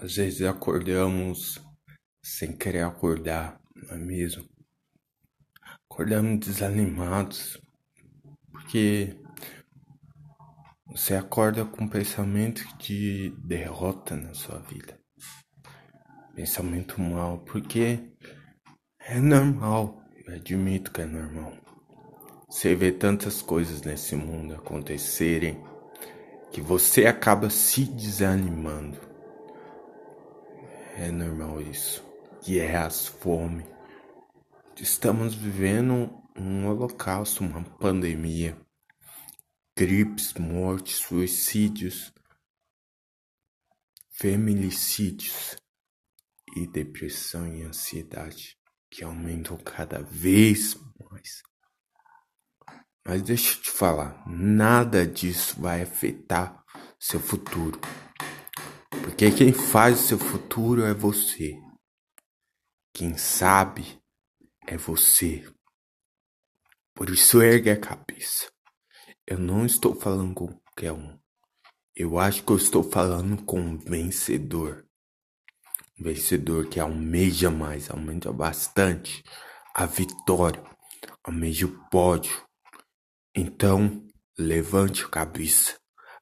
Às vezes acordamos sem querer acordar, não é mesmo? Acordamos desanimados, porque você acorda com pensamento de derrota na sua vida. Pensamento mal, porque é normal, eu admito que é normal. Você vê tantas coisas nesse mundo acontecerem que você acaba se desanimando. É normal isso. Guerras, fome. Estamos vivendo um holocausto, uma pandemia. Gripes, mortes, suicídios, feminicídios e depressão e ansiedade que aumentam cada vez mais. Mas deixa eu te falar, nada disso vai afetar seu futuro. Porque quem faz o seu futuro é você. Quem sabe é você. Por isso ergue a cabeça. Eu não estou falando com qualquer um. Eu acho que eu estou falando com um vencedor. Um vencedor que almeja mais, almeja bastante a vitória, almeja o pódio. Então, levante a cabeça.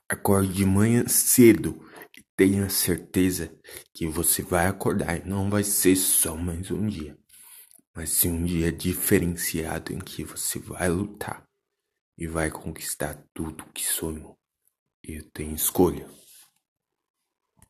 Acorde de manhã cedo tenha certeza que você vai acordar e não vai ser só mais um dia, mas sim um dia diferenciado em que você vai lutar e vai conquistar tudo que sonhou. E tem escolha.